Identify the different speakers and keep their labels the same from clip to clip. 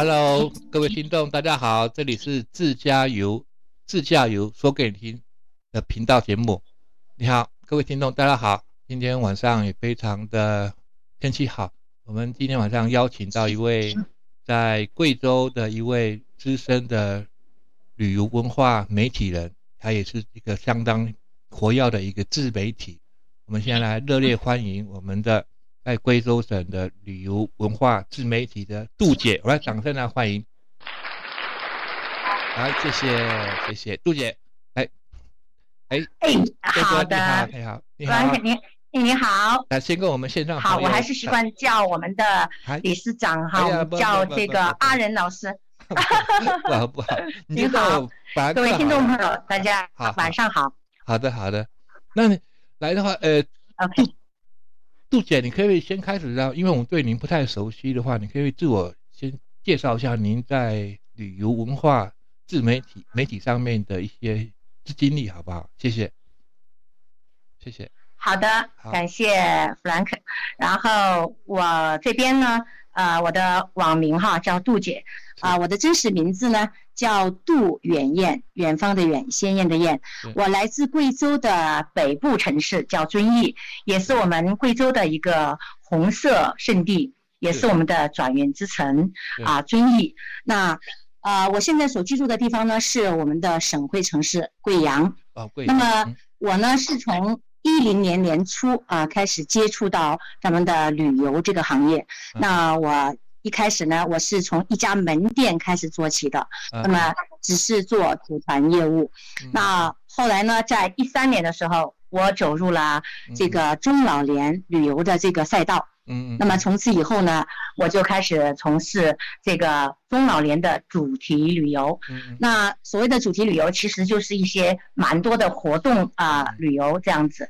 Speaker 1: Hello，各位听众，大家好，这里是自驾游，自驾游说给你听的频道节目。你好，各位听众，大家好。今天晚上也非常的天气好，我们今天晚上邀请到一位在贵州的一位资深的旅游文化媒体人，他也是一个相当活跃的一个自媒体。我们先来热烈欢迎我们的。在贵州省的旅游文化自媒体的杜姐，我来掌声来欢迎。好，谢谢谢谢杜姐。哎
Speaker 2: 哎哎，好的，
Speaker 1: 你好你好
Speaker 2: 你好你你好。
Speaker 1: 来，先跟我们线上
Speaker 2: 好，我还是习惯叫我们的理事长哈，叫这个阿仁老师。
Speaker 1: 不好不 好，
Speaker 2: 你好，各位听众朋友，大家好，晚上好。
Speaker 1: 好的好的，那你来的话，呃
Speaker 2: ，OK。
Speaker 1: 杜姐，你可以先开始让，因为我们对您不太熟悉的话，你可以自我先介绍一下您在旅游文化自媒体媒体上面的一些经历，好不好？谢谢，谢谢。
Speaker 2: 好的，感谢弗兰克。然后我这边呢，呃，我的网名哈叫杜姐，啊，我的真实名字呢？叫杜远燕，远方的远，鲜艳的艳。我来自贵州的北部城市，叫遵义，也是我们贵州的一个红色圣地，也是我们的转运之城啊，遵义。那呃，我现在所居住的地方呢，是我们的省会城市贵阳。
Speaker 1: 啊，贵
Speaker 2: 阳。那么我呢，是从一零年年初啊开始接触到咱们的旅游这个行业。那我。一开始呢，我是从一家门店开始做起的，那么只是做组团业务。那后来呢，在一三年的时候，我走入了这个中老年旅游的这个赛道。那么从此以后呢，我就开始从事这个中老年的主题旅游。那所谓的主题旅游，其实就是一些蛮多的活动啊，旅游这样子。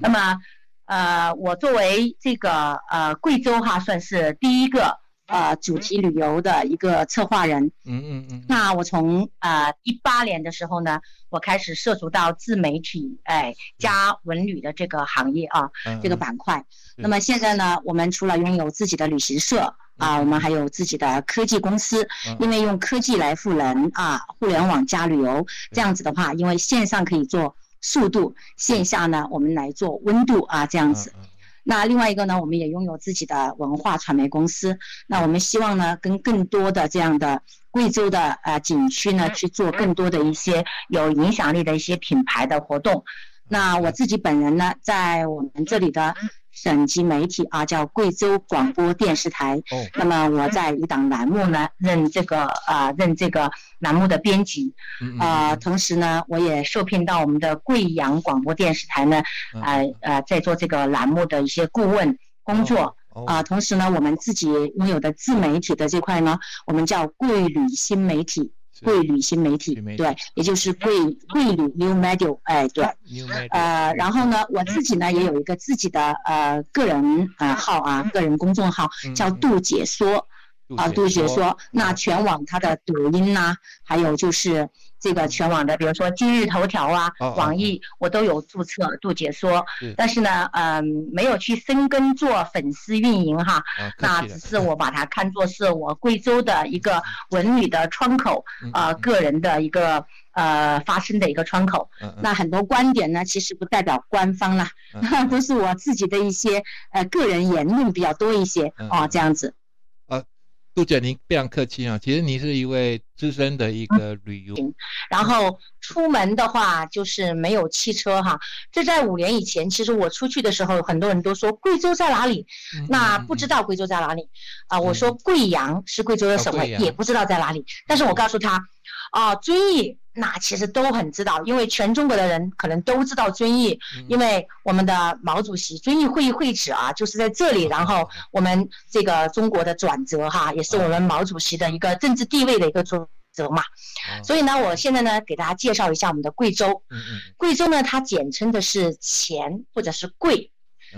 Speaker 2: 那么，呃，我作为这个呃贵州哈，算是第一个。呃，主题旅游的一个策划人，嗯嗯嗯。那我从呃一八年的时候呢，我开始涉足到自媒体，哎，加文旅的这个行业啊，这个板块。那么现在呢，我们除了拥有自己的旅行社啊，我们还有自己的科技公司，因为用科技来赋能啊，互联网加旅游这样子的话，因为线上可以做速度，线下呢我们来做温度啊，这样子。那另外一个呢，我们也拥有自己的文化传媒公司。那我们希望呢，跟更多的这样的贵州的呃景区呢，去做更多的一些有影响力的一些品牌的活动。那我自己本人呢，在我们这里的。省级媒体啊，叫贵州广播电视台。哦。那么我在一档栏目呢，任这个啊，任这个栏目的编辑。嗯啊，同时呢，我也受聘到我们的贵阳广播电视台呢，啊呃，在做这个栏目的一些顾问工作。哦。啊，同时呢，我们自己拥有的自媒体的这块呢，我们叫贵旅新媒体。贵旅新媒体，对，也就是贵贵旅 New Media，哎，对，呃，然后呢，我自己呢也有一个自己的呃个人呃号啊，个人公众号叫杜解说，啊，杜解说，那全网它的抖音呐，还有就是。这个全网的，比如说今日头条啊、网易，我都有注册杜解说，但是呢，嗯，没有去深耕做粉丝运营哈，那只是我把它看作是我贵州的一个文旅的窗口，呃，个人的一个呃发声的一个窗口。那很多观点呢，其实不代表官方啦，都是我自己的一些呃个人言论比较多一些哦，这样子。
Speaker 1: 杜姐，您非常客气啊。其实您是一位资深的一个旅游，
Speaker 2: 然后出门的话就是没有汽车哈。这在五年以前，其实我出去的时候，很多人都说贵州在哪里，那不知道贵州在哪里啊。我说贵阳是贵州的省会，也不知道在哪里。但是我告诉他，啊，遵义。那其实都很知道，因为全中国的人可能都知道遵义，因为我们的毛主席遵义会议会址啊，就是在这里。然后我们这个中国的转折哈，也是我们毛主席的一个政治地位的一个转折嘛。所以呢，我现在呢给大家介绍一下我们的贵州。贵州呢，它简称的是黔或者是贵，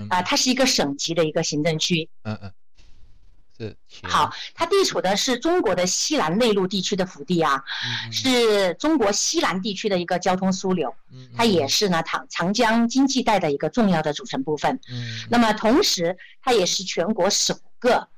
Speaker 2: 啊，它是一个省级的一个行政区。嗯嗯。好，它地处的是中国的西南内陆地区的腹地啊，是中国西南地区的一个交通枢纽，它也是呢长长江经济带的一个重要的组成部分。嗯，那么同时它也是全国首个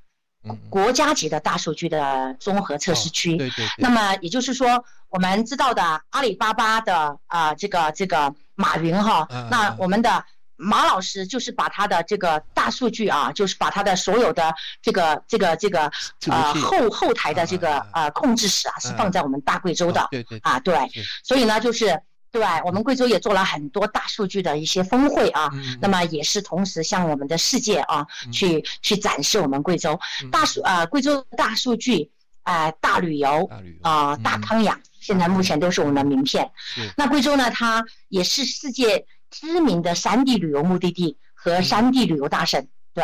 Speaker 3: 国家级的大数据的综合测试区。
Speaker 1: 对对。
Speaker 3: 那么也就是说，我们知道的阿里巴巴的啊，这个这个马云哈，那我们的马老师就是把他的这个大数据啊，就是把他的所有的这个这个这个呃后后台的这个呃控制室啊，是放在我们大贵州的。
Speaker 1: 对对。
Speaker 3: 啊，对。所以呢，就是。对我们贵州也做了很多大数据的一些峰会啊，那么也是同时向我们的世界啊去去展示我们贵州大数啊贵州大数据啊大旅游啊大康养，现在目前都是我们的名片。那贵州呢，它也是世界知名的山地旅游目的地和山地旅游大省。对，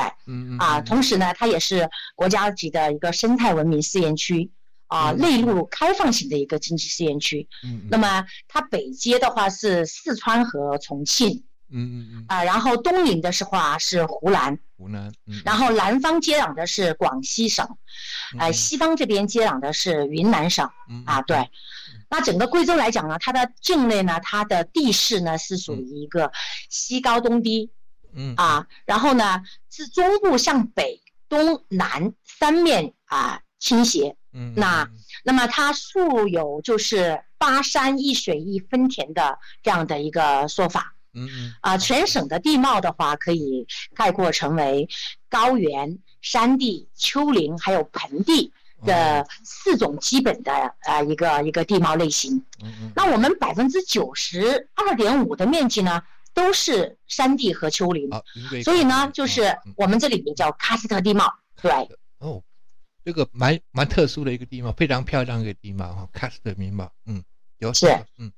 Speaker 3: 啊，同时呢，它也是国家级的一个生态文明试验区。啊，内陆开放型的一个经济试验区。嗯，那么它北接的话是四川和重庆。嗯嗯嗯。啊，然后东临的是话是湖南。
Speaker 1: 湖南。嗯。
Speaker 3: 然后南方接壤的是广西省，呃，西方这边接壤的是云南省。嗯。啊，对。那整个贵州来讲呢，它的境内呢，它的地势呢是属于一个西高东低。嗯。啊，然后呢，自中部向北、东南三面啊倾斜。嗯，那那么它素有就是八山一水一分田的这样的一个说法。嗯嗯。啊，全省的地貌的话，可以概括成为高原、山地、丘陵还有盆地的四种基本的呃一个一个地貌类型。那我们百分之九十二点五的面积呢，都是山地和丘陵。所以呢，就是我们这里也叫喀斯特地貌。对。哦。
Speaker 1: 这个蛮蛮特殊的一个地貌，非常漂亮一个地貌哈，喀斯特地貌，嗯，有
Speaker 3: 是，
Speaker 1: 嗯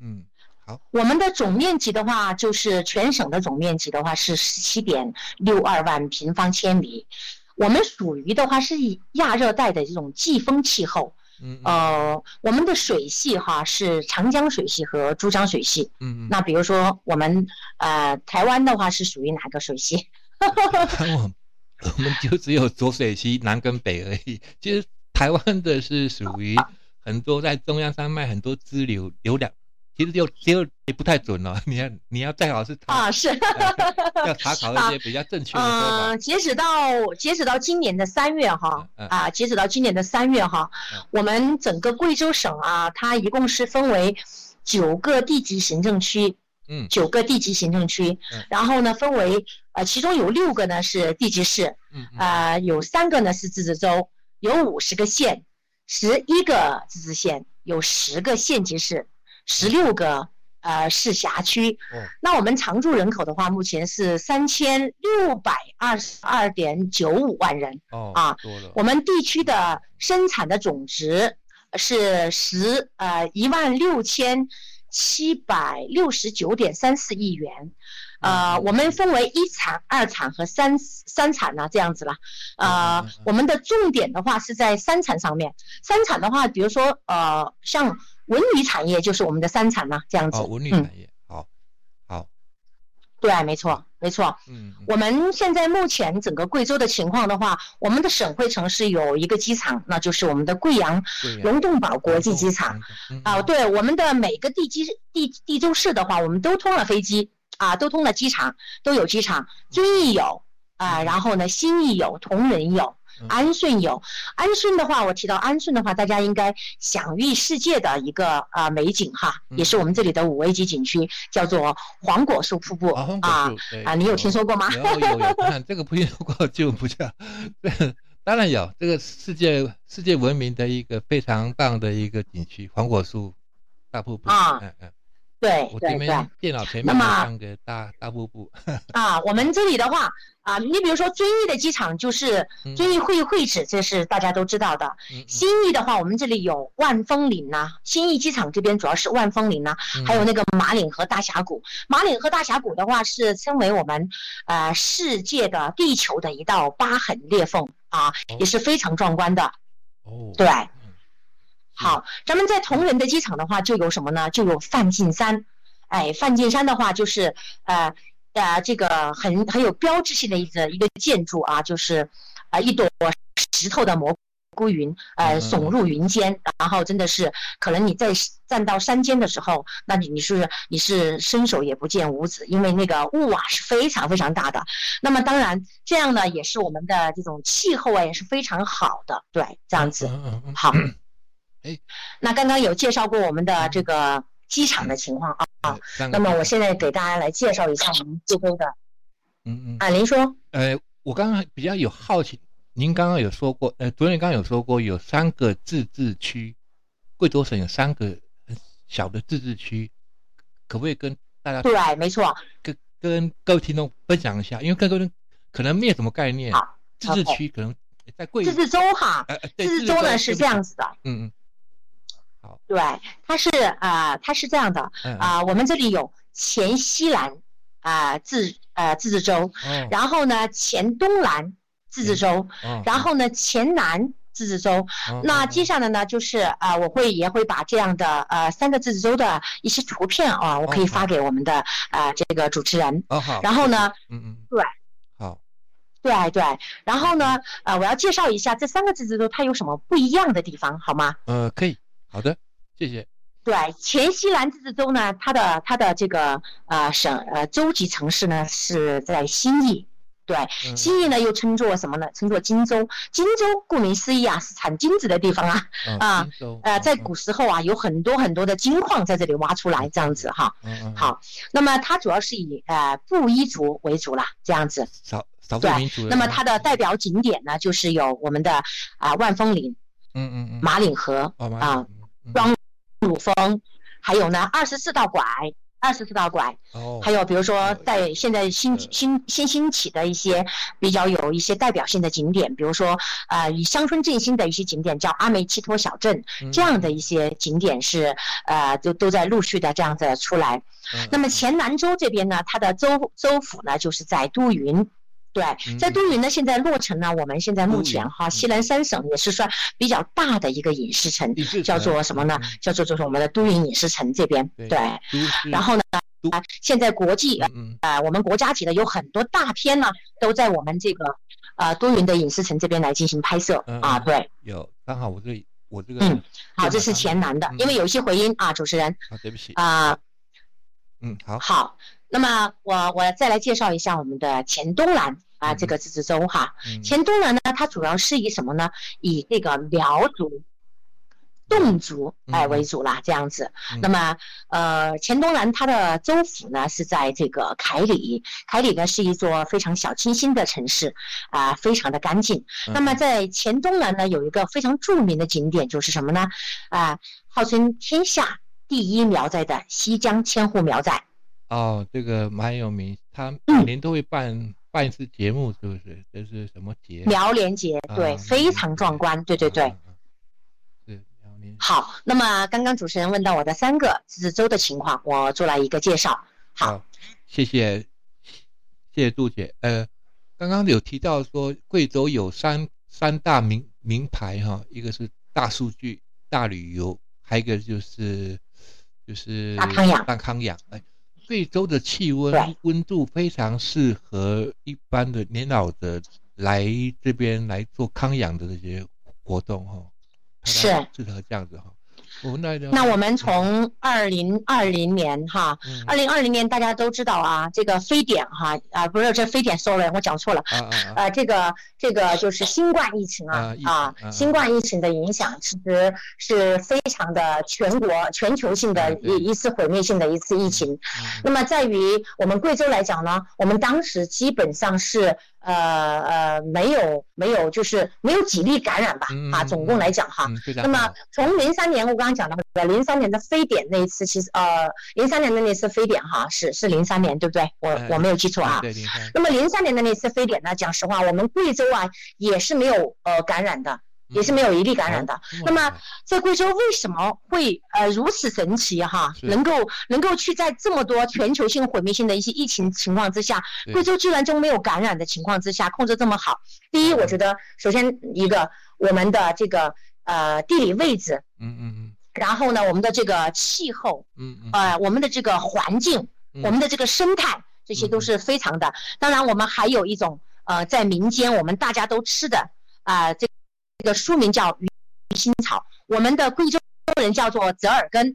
Speaker 1: 嗯，好，
Speaker 3: 我们的总面积的话，就是全省的总面积的话是十七点六二万平方千米，我们属于的话是亚热带的这种季风气候，嗯呃，我们的水系哈是长江水系和珠江水系，嗯嗯，那比如说我们呃台湾的话是属于哪个水系？
Speaker 1: 我们就只有浊水溪南跟北而已。其实台湾的是属于很多在中央山脉很多支流流量，其实就就也不太准了。你要你要再好是
Speaker 3: 啊是
Speaker 1: 要查考一些比较正确的说法。
Speaker 3: 嗯，截止到截止到今年的三月哈啊，截止到今年的三月哈，我们整个贵州省啊，它一共是分为九个地级行政区。嗯，九个地级行政区，然后呢，分为呃，其中有六个呢是地级市，嗯，啊，有三个呢是自治州，有五十个县，十一个自治县，有十个县级市，十六个呃市辖区。那我们常住人口的话，目前是三千六百二十二点九五万人。哦，啊，我们地区的生产的总值是十呃一万六千。七百六十九点三四亿元，呃，我们分为一产、二产和三三产呢，这样子了。呃，我们的重点的话是在三产上面。三产的话，比如说呃，像文旅产业就是我们的三产嘛，这样子。
Speaker 1: 哦，文旅产业。
Speaker 3: 好，好对，没错，没错。嗯，我们现在目前整个贵州的情况的话，我们的省会城市有一个机场，那就是我们的贵阳龙洞堡国际机场。啊，对，我们的每个地基地地州市的话，我们都通了飞机啊，都通了机场，都有机场。遵义有啊，然后呢，新义有，铜仁有。安顺有，安顺的话，我提到安顺的话，大家应该享誉世界的一个啊美景哈，也是我们这里的五 A 级景区，叫做黄果树瀑布啊啊，你有听说过吗？
Speaker 1: 有有有，这个不听说过就不叫，当然有，这个世界世界闻名的一个非常棒的一个景区，黄果树大瀑布。啊，嗯嗯。
Speaker 3: 对对对，
Speaker 1: 电脑前面放个大大瀑布
Speaker 3: 啊。我们这里的话啊，你比如说遵义的机场就是遵义会会址，这是大家都知道的。新义的话，我们这里有万峰岭呐，新义机场这边主要是万峰岭呐，还有那个马岭河大峡谷。马岭河大峡谷的话是称为我们呃世界的地球的一道疤痕裂缝啊，也是非常壮观的。哦，对。好，咱们在铜仁的机场的话，就有什么呢？就有梵净山，哎，梵净山的话就是呃呃这个很很有标志性的一个一个建筑啊，就是啊一朵石头的蘑菇云，呃，耸入云间，然后真的是可能你在站到山间的时候，那你你是你是伸手也不见五指，因为那个雾啊是非常非常大的。那么当然这样呢，也是我们的这种气候啊也是非常好的，对，这样子好。哎，那刚刚有介绍过我们的这个机场的情况啊啊，那么我现在给大家来介绍一下我们贵州的，嗯嗯，啊，您说，
Speaker 1: 呃，我刚刚比较有好奇。您刚刚有说过，呃，昨天刚刚有说过有三个自治区，贵州省有三个小的自治区，可不可以跟大家
Speaker 3: 对，没错，
Speaker 1: 跟跟各位听众分享一下，因为各位可能没有什么概念，自治区可能在贵
Speaker 3: 自治州哈，自治州呢是这样子的，嗯嗯，
Speaker 1: 好，
Speaker 3: 对，它是啊，它是这样的啊，我们这里有黔西南啊自呃自治州，然后呢黔东南。自治州，然后呢，黔南自治州，那接下来呢，就是啊，我会也会把这样的呃三个自治州的一些图片啊，我可以发给我们的啊这个主持人。
Speaker 1: 哦好。
Speaker 3: 然后呢，
Speaker 1: 嗯嗯，
Speaker 3: 对，
Speaker 1: 好，
Speaker 3: 对对，然后呢，呃，我要介绍一下这三个自治州它有什么不一样的地方，好吗？
Speaker 1: 呃，可以，好的，谢谢。
Speaker 3: 对，黔西南自治州呢，它的它的这个呃省呃州级城市呢是在兴义。对，兴义呢又称作什么呢？称作荆州。荆州顾名思义啊，是产金子的地方啊。啊，呃，在古时候啊，有很多很多的金矿在这里挖出来，这样子哈。好，那么它主要是以呃布依族为主啦，这样子。
Speaker 1: 少少数民
Speaker 3: 族。那么它的代表景点呢，就是有我们的啊万峰岭，
Speaker 1: 嗯嗯嗯，
Speaker 3: 马岭河啊，双乳峰，还有呢二十四道拐。二十四道拐，哦还有比如说在现在新新新兴起的一些比较有一些代表性的景点，比如说呃以乡村振兴的一些景点，叫阿梅契托小镇，这样的一些景点是呃都都在陆续的这样子出来。那么黔南州这边呢，它的州州府呢就是在都匀。对，在都匀呢，现在落成呢。我们现在目前哈，西南三省也是算比较大的一个影视城，叫做什么呢？叫做就是我们的都匀影视城这边。对，然后呢，啊，现在国际呃，我们国家级的有很多大片呢，都在我们这个呃都匀的影视城这边来进行拍摄啊。对，
Speaker 1: 有，刚好我这我这个
Speaker 3: 嗯，好，这是黔南的，因为有一些回音啊，主持人
Speaker 1: 啊，对不起
Speaker 3: 啊，
Speaker 1: 嗯，好，
Speaker 3: 好。那么我我再来介绍一下我们的黔东南啊这个自治州哈，黔东南呢它主要是以什么呢？以这个苗族、侗族哎为主啦，这样子。那么呃黔东南它的州府呢是在这个凯里，凯里呢是一座非常小清新的城市啊，非常的干净。那么在黔东南呢有一个非常著名的景点就是什么呢？啊，号称天下第一苗寨的西江千户苗寨。
Speaker 1: 哦，这个蛮有名，他每年都会办办一次节目，是不是？这是什么节？
Speaker 3: 苗连节，对，非常壮观，对对对。好，那么刚刚主持人问到我的三个自治州的情况，我做了一个介绍。好，
Speaker 1: 谢谢，谢谢杜姐。呃，刚刚有提到说贵州有三三大名名牌哈，一个是大数据、大旅游，还有一个就是就是
Speaker 3: 大康养、
Speaker 1: 大康养，哎。贵州的气温温度非常适合一般的年老的来这边来做康养的这些活动哈，
Speaker 3: 是
Speaker 1: 适合这样子哈。
Speaker 3: 那我们从二零二零年哈，二零二零年大家都知道啊，这个非典哈啊不是这非典，sorry，我讲错了，呃这个这个就是新冠疫情啊啊，新冠疫情的影响其实是非常的全国全球性的一一次毁灭性的一次疫情。那么在于我们贵州来讲呢，我们当时基本上是。呃呃，没有没有，就是没有几例感染吧，啊，总共来讲哈。那么从零三年我刚刚讲的零三年的非典那一次，其实呃零三年的那次非典哈是是零三年对不对？我我没有记错啊。
Speaker 1: 对
Speaker 3: 那么零三年的那次非典呢，讲实话，我们贵州啊也是没有呃感染的。也是没有一例感染的。那么，在贵州为什么会呃如此神奇哈？能够能够去在这么多全球性毁灭性的一些疫情情况之下，贵州居然就没有感染的情况之下控制这么好？第一，我觉得首先一个我们的这个呃地理位置，
Speaker 1: 嗯嗯嗯，
Speaker 3: 然后呢我们的这个气候，
Speaker 1: 嗯嗯，
Speaker 3: 呃我们的这个环境，我们的这个生态，这些都是非常的。当然，我们还有一种呃在民间我们大家都吃的啊这。个书名叫鱼腥草，我们的贵州人叫做折耳根。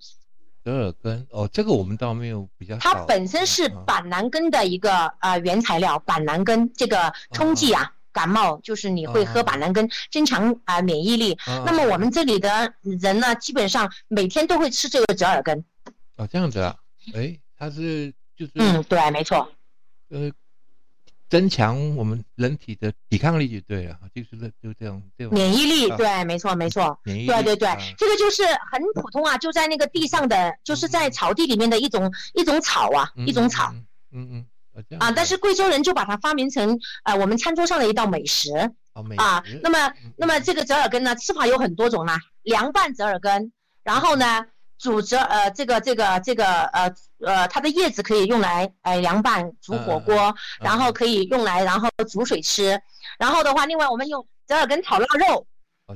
Speaker 1: 折耳根哦，这个我们倒没有比较。
Speaker 3: 它本身是板蓝根的一个呃原材料，板蓝根这个冲剂啊，感冒就是你会喝板蓝根，增强啊免疫力。那么我们这里的人呢，基本上每天都会吃这个折耳根。
Speaker 1: 哦，这样子啊，哎，它是就是
Speaker 3: 嗯，对，没错，
Speaker 1: 呃。增强我们人体的抵抗力就对了，就是这就这种这种
Speaker 3: 免疫力，对，没错没错，
Speaker 1: 免疫力，
Speaker 3: 对对对，这个就是很普通啊，就在那个地上的，就是在草地里面的一种一种草啊，一种草，
Speaker 1: 嗯
Speaker 3: 嗯，啊，但是贵州人就把它发明成呃我们餐桌上的一道美食，啊，那么那么这个折耳根呢，吃法有很多种啦，凉拌折耳根，然后呢。煮着呃，这个这个这个呃呃，它的叶子可以用来呃凉拌煮火锅，然后可以用来然后煮水吃，然后的话，另外我们用折耳根炒腊肉，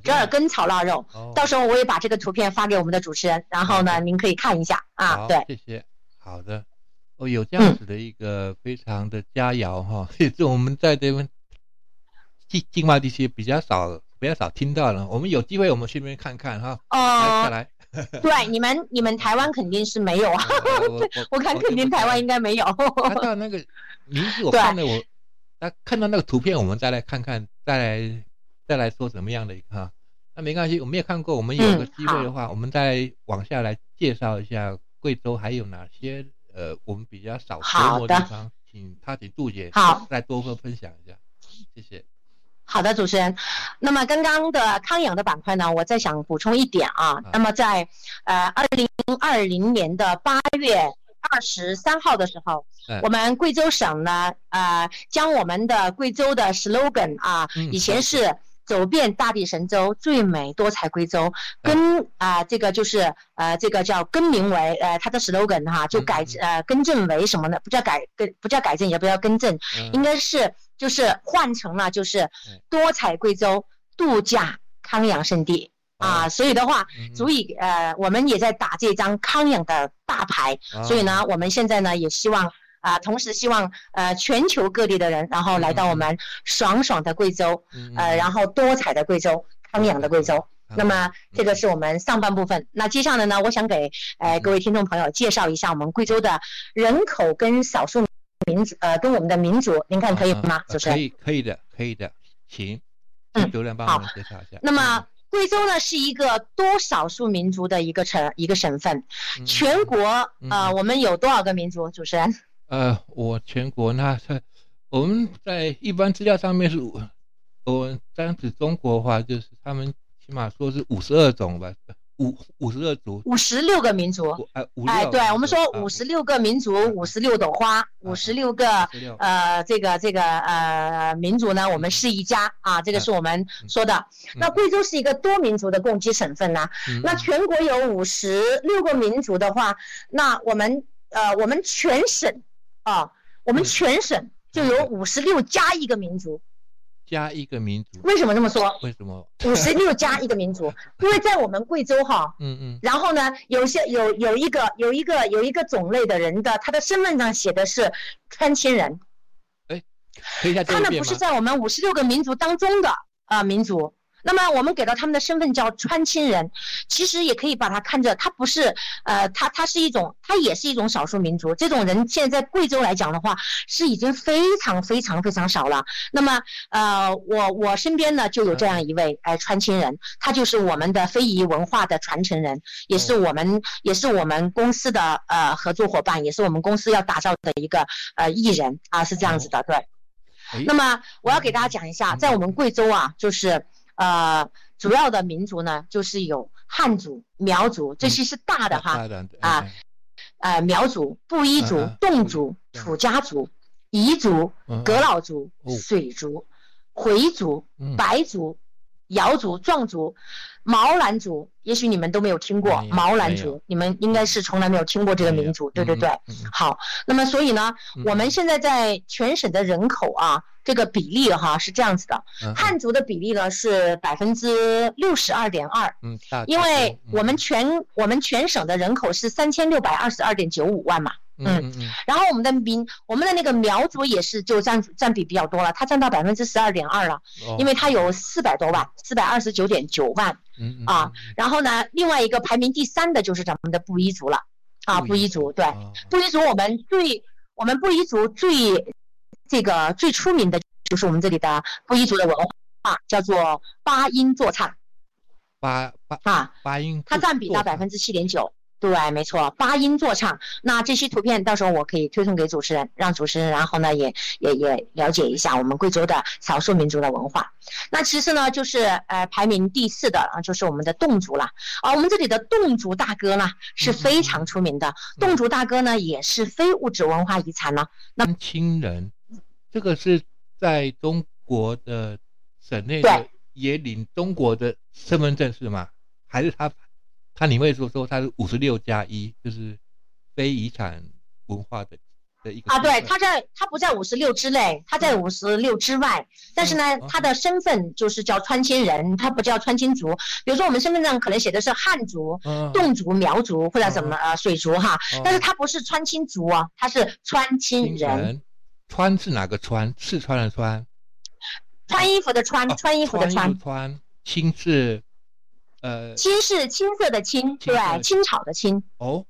Speaker 3: 折耳根炒腊肉，到时候我也把这个图片发给我们的主持人，然后呢，您可以看一下啊，对，
Speaker 1: 谢谢，好的，哦，有这样子的一个非常的佳肴哈，也是我们在这边境境外地区比较少比较少听到了，我们有机会我们去那边看看哈，哦。来来。
Speaker 3: 对，你们你们台湾肯定是没有啊，我 看肯定台湾应该没有。
Speaker 1: 看到那个名字，我看了我，那看到那个图片，我们再来看看，再来再来说什么样的一个哈。那没关系，我们也看过，我们有个机会的话，我们再往下来介绍一下贵州还有哪些呃我们比较少琢磨的地方，请他请杜姐
Speaker 3: 好。
Speaker 1: 再多分分享一下，谢谢。
Speaker 3: 好的，主持人。那么刚刚的康养的板块呢，我再想补充一点啊。那么在呃二零二零年的八月二十三号的时候，我们贵州省呢，呃，将我们的贵州的 slogan 啊，以前是。走遍大地神州，最美多彩贵州，跟啊，这个就是呃，这个叫更名为呃，它的 slogan 哈，就改呃更正为什么呢？不叫改更，不叫改正，也不叫更正，应该是就是换成了就是多彩贵州度假康养胜地。啊，所以的话，足以呃，我们也在打这张康养的大牌，所以呢，我们现在呢也希望。啊，同时希望呃全球各地的人，然后来到我们爽爽的贵州，呃，然后多彩的贵州，康养的贵州。那么这个是我们上半部分。那接下来呢，我想给呃各位听众朋友介绍一下我们贵州的人口跟少数民族，呃，跟我们的民族，您看可以吗？主持人？
Speaker 1: 可以，可以的，可以的，行，嗯，主任帮我们介绍一下。
Speaker 3: 那么贵州呢是一个多少数民族的一个城一个省份，全国呃我们有多少个民族？主持人？
Speaker 1: 呃，我全国那是我们在一般资料上面是，我单指中国的话，就是他们起码说是五十二种吧，五五十二族，
Speaker 3: 五十六个民族，
Speaker 1: 哎，
Speaker 3: 哎，对我们说五十六个民族，五十六朵花，五十六个呃，这个这个呃民族呢，我们是一家啊，这个是我们说的。那贵州是一个多民族的共济省份呢，那全国有五十六个民族的话，那我们呃，我们全省。啊，我们全省就有五十六加一个民族，
Speaker 1: 加一个民族，
Speaker 3: 为什么这么说？
Speaker 1: 为什么
Speaker 3: 五十六加一个民族？因为在我们贵州哈，
Speaker 1: 嗯嗯，
Speaker 3: 然后呢，有些有有一个有一个有一个种类的人的，他的身份上写的是川滇人，
Speaker 1: 哎，可以
Speaker 3: 他们不是在我们五十六个民族当中的啊民族。那么我们给到他们的身份叫川青人，其实也可以把它看着，他不是，呃，他他是一种，他也是一种少数民族。这种人现在在贵州来讲的话，是已经非常非常非常少了。那么，呃，我我身边呢就有这样一位，哎，川青人，他就是我们的非遗文化的传承人，也是我们也是我们公司的呃合作伙伴，也是我们公司要打造的一个呃艺人啊，是这样子的，对。那么我要给大家讲一下，在我们贵州啊，就是。呃，主要的民族呢，就是有汉族、苗族，这些是大的哈啊，呃，苗族、布依族、侗族、土家族、彝族、仡佬族、水族、回族、白族、瑶族、壮族、毛兰族，也许你们都没有听过毛兰族，你们应该是从来没有听过这个民族，对对对。好，那么所以呢，我们现在在全省的人口啊。这个比例哈是这样子的，汉族的比例呢是百分之六十二点二，因为我们全我们全省的人口是三千六百二十二点九五万嘛，嗯，然后我们的民，我们的那个苗族也是就占占比比较多了，它占到百分之十二点二了，因为它有四百多万，四百二十九点九万，
Speaker 1: 嗯
Speaker 3: 啊，然后呢，另外一个排名第三的就是咱们的布依族了，啊，布依族，对，布依族我们最我们布依族最这个最出名的就是我们这里的布依族的文化，叫做八音坐唱，
Speaker 1: 八八
Speaker 3: 啊，
Speaker 1: 八音，
Speaker 3: 它占比到百分之七点九。对，没错，八音坐唱。那这些图片到时候我可以推送给主持人，让主持人然后呢也也也了解一下我们贵州的少数民族的文化。那其次呢，就是呃排名第四的啊，就是我们的侗族了。啊，我们这里的侗族大哥呢是非常出名的，侗族大哥呢也是非物质文化遗产呢。
Speaker 1: 那亲人，这个是在中国的省内的也领中国的身份证是吗？还是他？他你会说说他是五十六加一，就是非遗产文化的的一个
Speaker 3: 啊，对，他在他不在五十六之内，他在五十六之外，但是呢，他的身份就是叫川青人，他不叫川青族。比如说我们身份证可能写的是汉族、侗族、苗族或者什么呃水族哈，但是他不是川青族啊，他是川青人。
Speaker 1: 川是哪个川？四川的川。
Speaker 3: 穿衣服的穿，穿衣服的穿。
Speaker 1: 穿。亲是。呃，
Speaker 3: 青是青色的青，对，青草的青。
Speaker 1: 哦，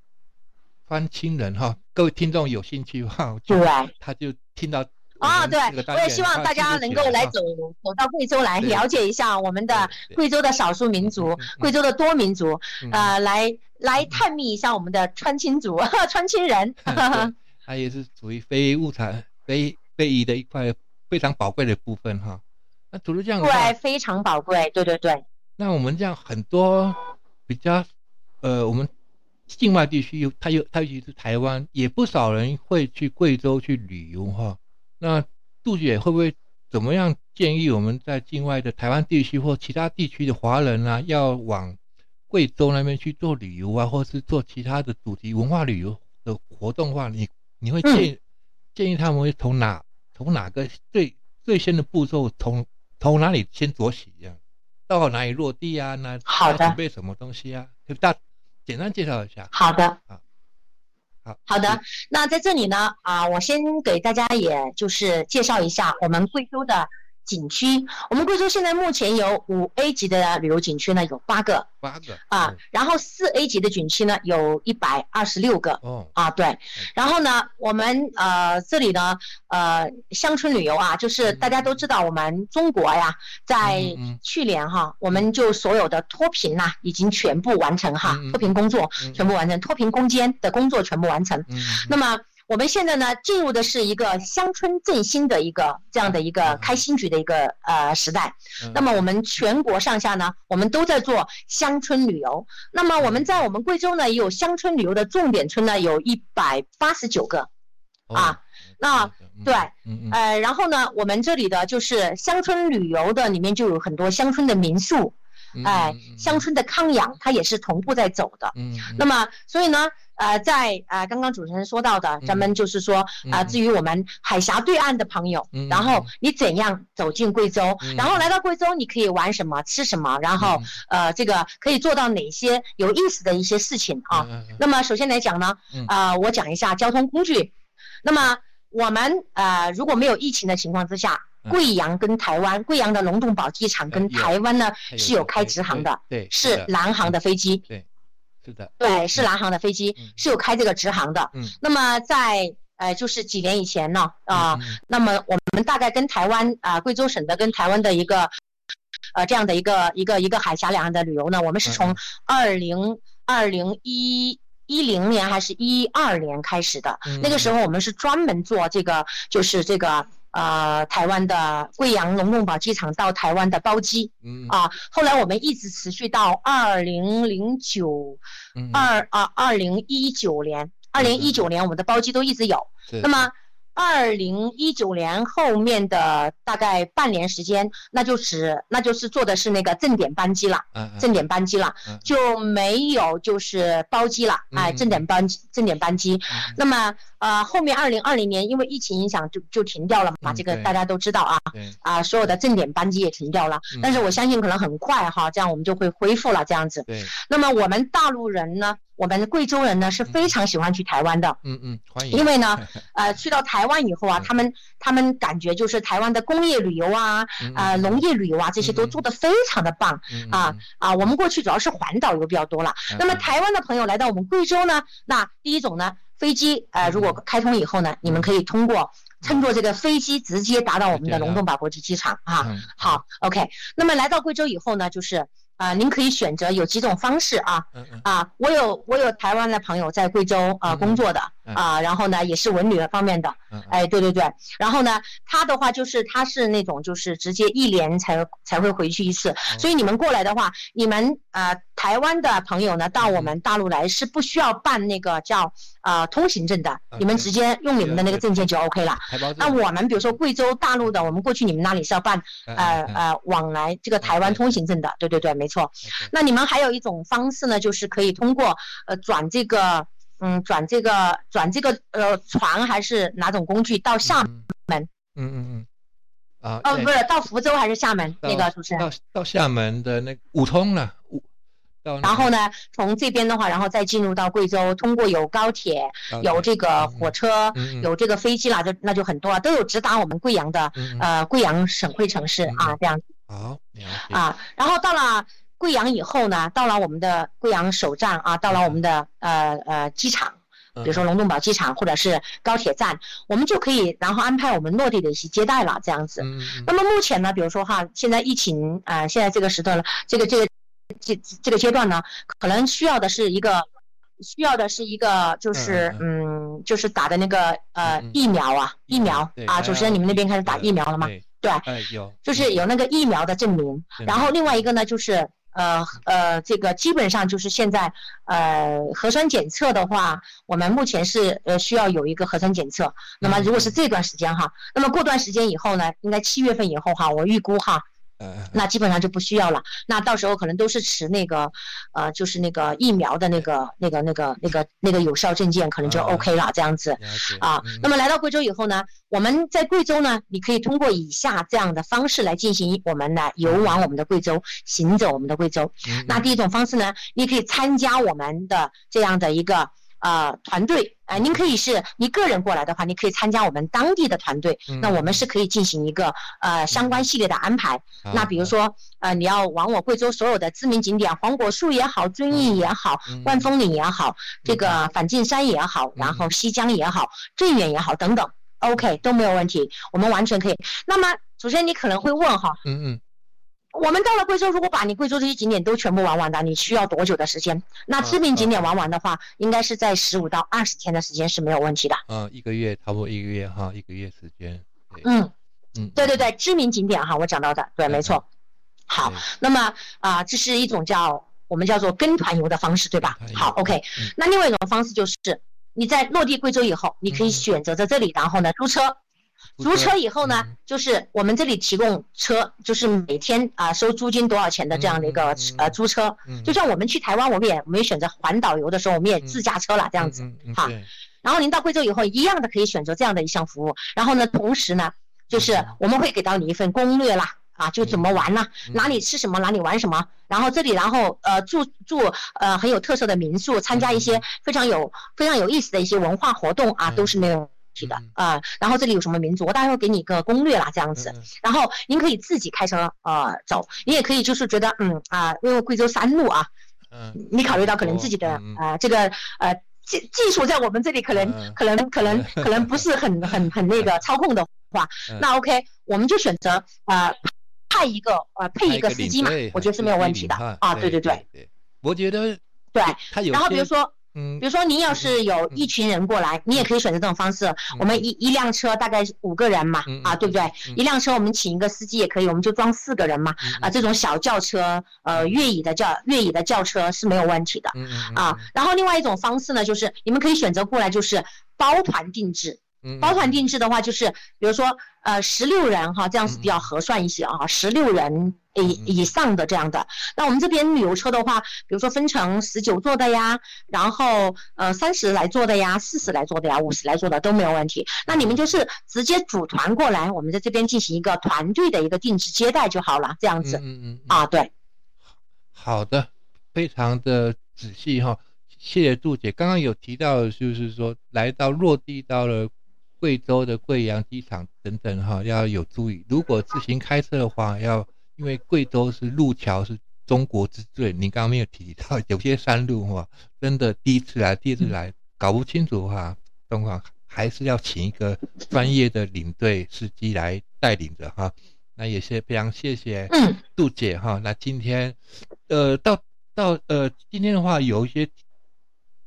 Speaker 1: 川青人哈，各位听众有兴趣哈，
Speaker 3: 对，
Speaker 1: 他就听到
Speaker 3: 啊，对，我也希望大家能够来走走到贵州来了解一下我们的贵州的少数民族，贵州的多民族，呃，来来探秘一下我们的川青族、川青人。
Speaker 1: 它也是属于非物产、非非遗的一块非常宝贵的部分哈。那除了这样，
Speaker 3: 对，非常宝贵，对对对。
Speaker 1: 那我们这样很多比较，呃，我们境外地区有，它有，它尤其是台湾，也不少人会去贵州去旅游哈。那杜姐会不会怎么样建议我们在境外的台湾地区或其他地区的华人啊，要往贵州那边去做旅游啊，或是做其他的主题文化旅游的活动的话，你你会建建议他们会从哪从哪个最最先的步骤，从从哪里先做起这样？到哪里落地啊？那
Speaker 3: 好
Speaker 1: 的，准备什么东西啊？就大简单介绍一下。
Speaker 3: 好的，
Speaker 1: 好，好
Speaker 3: 好的。那在这里呢，啊，我先给大家也就是介绍一下我们贵州的。景区，我们贵州现在目前有五 A 级的旅游景区呢，有八个，
Speaker 1: 八个
Speaker 3: 啊，然后四 A 级的景区呢有一百二十六个，
Speaker 1: 哦，
Speaker 3: 啊对，然后呢，我们呃这里呢呃乡村旅游啊，就是大家都知道我们中国呀，在去年哈，我们就所有的脱贫呐已经全部完成哈，脱贫工作全部完成，脱贫攻坚的工作全部完成，那么。我们现在呢，进入的是一个乡村振兴的一个这样的一个开新局的一个呃时代。那么我们全国上下呢，我们都在做乡村旅游。那么我们在我们贵州呢，也有乡村旅游的重点村呢，有一百八十九个。啊，那对，呃，然后呢，我们这里的就是乡村旅游的里面就有很多乡村的民宿，哎，乡村的康养，它也是同步在走的。
Speaker 1: 嗯，
Speaker 3: 那么所以呢。呃，在呃刚刚主持人说到的，咱们就是说啊，至于我们海峡对岸的朋友，然后你怎样走进贵州，然后来到贵州，你可以玩什么，吃什么，然后呃，这个可以做到哪些有意思的一些事情啊？那么首先来讲呢，啊，我讲一下交通工具。那么我们呃如果没有疫情的情况之下，贵阳跟台湾，贵阳的龙洞堡机场跟台湾呢是有开直航的，
Speaker 1: 对，
Speaker 3: 是南航的飞机，
Speaker 1: 对。是的，
Speaker 3: 对，是南航的飞机是有开这个直航的。嗯，那么在呃，就是几年以前呢，啊，那么我们大概跟台湾啊，贵州省的跟台湾的一个，呃，这样的一个一个一个海峡两岸的旅游呢，我们是从二零二零一一零年还是一二年开始的。那个时候我们是专门做这个，就是这个。呃，台湾的贵阳龙洞堡机场到台湾的包机，嗯。啊，后来我们一直持续到二零零九，二啊二零一九年，二零一九年我们的包机都一直有，那么。二零一九年后面的大概半年时间，那就是那就是坐的是那个正点班机了，正点班机了，就没有就是包机了，哎，正点班正点班机。那么呃，后面二零二零年因为疫情影响就就停掉了嘛，这个大家都知道啊，啊，所有的正点班机也停掉了。但是我相信可能很快哈，这样我们就会恢复了这样子。
Speaker 1: 对。
Speaker 3: 那么我们大陆人呢，我们贵州人呢是非常喜欢去台湾的，
Speaker 1: 嗯嗯，欢迎。
Speaker 3: 因为呢，呃，去到台湾以后啊，他们他们感觉就是台湾的工业旅游啊，呃，农业旅游啊，这些都做得非常的棒。啊啊。我们过去主要是环岛游比较多了，那么台湾的朋友来到我们贵州呢，那第一种呢，飞机呃如果开通以后呢，你们可以通过乘坐这个飞机直接达到我们的龙洞堡国际机场啊。好，OK。那么来到贵州以后呢，就是。啊，您可以选择有几种方式啊，啊，我有我有台湾的朋友在贵州啊工作的啊，然后呢也是文旅方面的，哎，对对对，然后呢他的话就是他是那种就是直接一年才才会回去一次，所以你们过来的话，你们呃台湾的朋友呢到我们大陆来是不需要办那个叫呃通行证的，你们直接用你们的那个证件就 OK 了。那我们比如说贵州大陆的，我们过去你们那里是要办呃呃往来这个台湾通行证的，对对对。没错，那你们还有一种方式呢，就是可以通过呃转这个嗯转这个转这个呃船还是哪种工具到厦门？
Speaker 1: 嗯嗯嗯，啊
Speaker 3: 哦不是到福州还是厦门？那个主持人。
Speaker 1: 到到厦门的那五通了五，
Speaker 3: 然后呢从这边的话，然后再进入到贵州，通过有高铁有这个火车有这个飞机了，就那就很多都有直达我们贵阳的呃贵阳省会城市啊这样。
Speaker 1: 好，
Speaker 3: 啊，然后到了贵阳以后呢，到了我们的贵阳首站啊，到了我们的呃呃机场，比如说龙洞堡机场或者是高铁站，我们就可以然后安排我们落地的一些接待了，这样子。那么目前呢，比如说哈，现在疫情啊，现在这个时段了，这个这个这这个阶段呢，可能需要的是一个需要的是一个就是嗯，就是打的那个呃疫苗啊，疫苗啊，主持人你们那边开始打疫苗了吗？对，
Speaker 1: 有，
Speaker 3: 就是有那个疫苗的证明，然后另外一个呢，就是呃呃，这个基本上就是现在呃核酸检测的话，我们目前是呃需要有一个核酸检测。那么如果是这段时间哈，那么过段时间以后呢，应该七月份以后哈，我预估哈。那基本上就不需要了。那到时候可能都是持那个，呃，就是那个疫苗的那个、那个、那个、那个、那个有效证件，可能就 OK 了。这样子啊。那么来到贵州以后呢，我们在贵州呢，你可以通过以下这样的方式来进行我们的游玩我们的贵州，行走我们的贵州。那第一种方式呢，你可以参加我们的这样的一个。呃，团队，呃，您可以是你个人过来的话，你可以参加我们当地的团队，那我们是可以进行一个呃相关系列的安排。那比如说，呃，你要往我贵州所有的知名景点，黄果树也好，遵义也好，万峰岭也好，这个梵净山也好，然后西江也好，镇远也好，等等，OK 都没有问题，我们完全可以。那么，首先你可能会问哈，
Speaker 1: 嗯嗯。
Speaker 3: 我们到了贵州，如果把你贵州这些景点都全部玩完的，你需要多久的时间？那知名景点玩完的话，应该是在十五到二十天的时间是没有问题的。
Speaker 1: 嗯，一个月，差不多一个月哈，一个月时间。
Speaker 3: 嗯嗯，对对对，知名景点哈，我讲到的，对，没错。好，那么啊，这是一种叫我们叫做跟团游的方式，对吧？好，OK。那另外一种方式就是你在落地贵州以后，你可以选择在这里，然后呢租车。租车以后呢，就是我们这里提供车，就是每天啊收租金多少钱的这样的一个呃租车。就像我们去台湾，我们也我们也选择环岛游的时候，我们也自驾车了这样子哈。然后您到贵州以后，一样的可以选择这样的一项服务。然后呢，同时呢，就是我们会给到你一份攻略啦，啊，就怎么玩呢？哪里吃什么，哪里玩什么。然后这里，然后呃住住呃很有特色的民宿，参加一些非常有非常有意思的一些文化活动啊，都是没有。是的啊，然后这里有什么民族，我待会给你一个攻略啦，这样子。然后您可以自己开车呃走，你也可以就是觉得嗯啊，因为贵州山路啊，嗯，你考虑到可能自己的呃这个呃技技术在我们这里可能可能可能可能不是很很很那个操控的话，那 OK，我们就选择呃派一个呃配一个司机嘛，我觉得是没有问题的啊，对对对，
Speaker 1: 我觉得
Speaker 3: 对，然后比如说。嗯，比如说您要是有一群人过来，你也可以选择这种方式。我们一一辆车大概五个人嘛，啊，对不对？一辆车我们请一个司机也可以，我们就装四个人嘛。啊，这种小轿车，呃，越野的轿越野的轿车是没有问题的。啊，然后另外一种方式呢，就是你们可以选择过来，就是包团定制。包团定制的话，就是比如说，呃，十六人哈，这样是比较合算一些啊，十六人以以上的这样的。那我们这边旅游车的话，比如说分成十九座的呀，然后呃三十来座的呀，四十来座的呀，五十来座的都没有问题。那你们就是直接组团过来，我们在这边进行一个团队的一个定制接待就好了，这样子。嗯嗯啊，对。
Speaker 1: 好的，非常的仔细哈。谢谢杜姐，刚刚有提到，就是说来到落地到了贵州的贵阳机场等等哈，要有注意。如果自行开车的话，要因为贵州是路桥是中国之最，你刚刚没有提到，有些山路哈，真的第一次来，第二次来搞不清楚哈状况，还是要请一个专业的领队司机来带领着哈。那也是非常谢谢杜姐哈。那今天，呃，到到呃，今天的话有一些。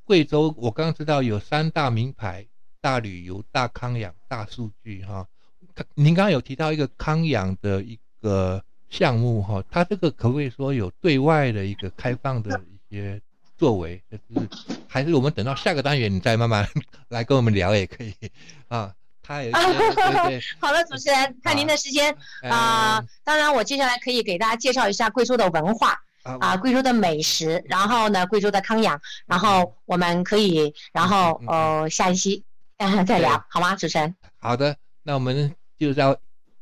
Speaker 1: 贵州，我刚刚知道有三大名牌：大旅游、大康养、大数据。哈，您刚刚有提到一个康养的一个项目，哈，它这个可不可以说有对外的一个开放的一些作为？就是还是我们等到下个单元你再慢慢来跟我们聊也可以啊。他有一些
Speaker 3: 好了，主持人，看您的时间啊。当然，我接下来可以给大家介绍一下贵州的文化。啊，贵州的美食，然后呢，贵州的康养，然后我们可以，然后呃，下一期再聊，好吗？主持人。
Speaker 1: 好的，那我们就是要，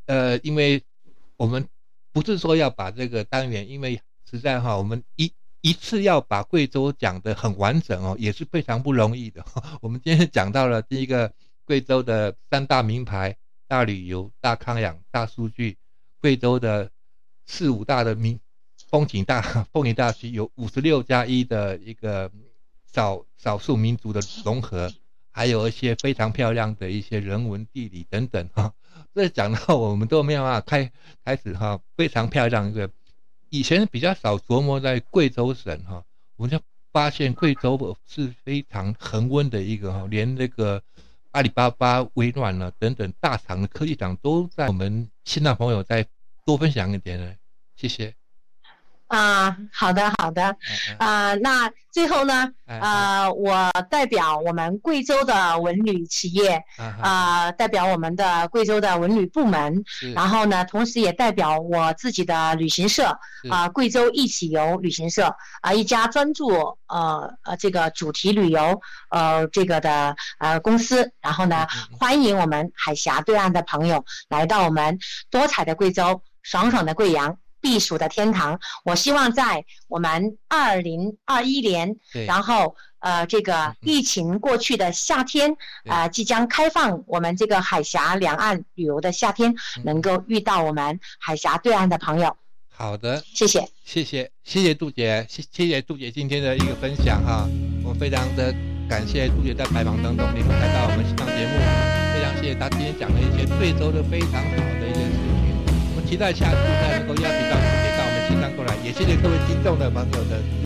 Speaker 1: 呃，因为我们不是说要把这个单元，因为实在哈，我们一一次要把贵州讲得很完整哦，也是非常不容易的。我们今天讲到了第一个贵州的三大名牌：大旅游、大康养、大数据。贵州的四五大的名。风景大 风景大区有五十六加一的一个少少数民族的融合，还有一些非常漂亮的一些人文地理等等哈。这讲到我们都没有办法开开始哈，非常漂亮一个。以前比较少琢磨在贵州省哈，我们就发现贵州是非常恒温的一个哈，连那个阿里巴巴、微软了等等大厂的科技厂都在我们新浪朋友再多分享一点呢，谢谢。
Speaker 3: 啊，好的，好的，啊，那最后呢，啊，我代表我们贵州的文旅企业，啊，代表我们的贵州的文旅部门，然后呢，同时也代表我自己的旅行社，啊，贵州一起游旅行社，啊，一家专注呃呃这个主题旅游呃这个的呃公司，然后呢，欢迎我们海峡对岸的朋友来到我们多彩的贵州，爽爽的贵阳。避暑的天堂，我希望在我们二零二一年，然后呃，这个疫情过去的夏天，呃，即将开放我们这个海峡两岸旅游的夏天，能够遇到我们海峡对岸的朋友。
Speaker 1: 好的，
Speaker 3: 谢谢，
Speaker 1: 谢谢，谢谢杜姐，谢谢谢杜姐今天的一个分享哈，我非常的感谢杜姐在百忙当中能够来到我们上节目，非常谢谢她今天讲了一些贵州的非常好的一些。期待下次再能够邀请到杜姐到我们现场过来，也谢谢各位听众的朋友的。